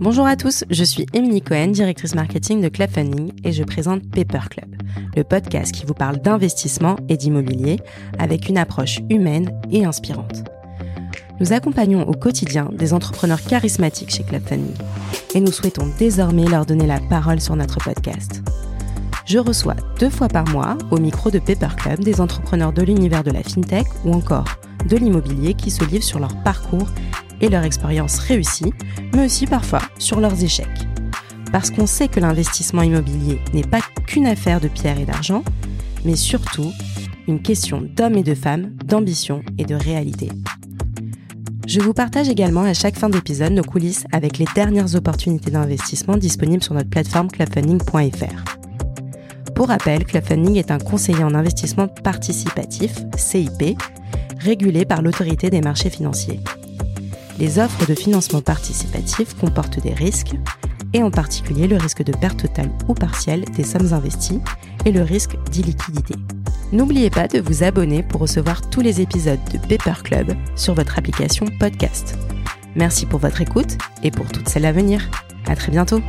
Bonjour à tous, je suis Émilie Cohen, directrice marketing de Club Funding et je présente Paper Club, le podcast qui vous parle d'investissement et d'immobilier avec une approche humaine et inspirante. Nous accompagnons au quotidien des entrepreneurs charismatiques chez Club Funding et nous souhaitons désormais leur donner la parole sur notre podcast. Je reçois deux fois par mois au micro de Paper Club des entrepreneurs de l'univers de la fintech ou encore de l'immobilier qui se livrent sur leur parcours et leur expérience réussie, mais aussi parfois sur leurs échecs. Parce qu'on sait que l'investissement immobilier n'est pas qu'une affaire de pierre et d'argent, mais surtout une question d'hommes et de femmes, d'ambition et de réalité. Je vous partage également à chaque fin d'épisode nos coulisses avec les dernières opportunités d'investissement disponibles sur notre plateforme clubfunding.fr. Pour rappel, Clubfunding est un conseiller en investissement participatif, CIP, régulé par l'autorité des marchés financiers. Les offres de financement participatif comportent des risques, et en particulier le risque de perte totale ou partielle des sommes investies et le risque d'illiquidité. N'oubliez pas de vous abonner pour recevoir tous les épisodes de Paper Club sur votre application podcast. Merci pour votre écoute et pour toutes celles à venir. À très bientôt!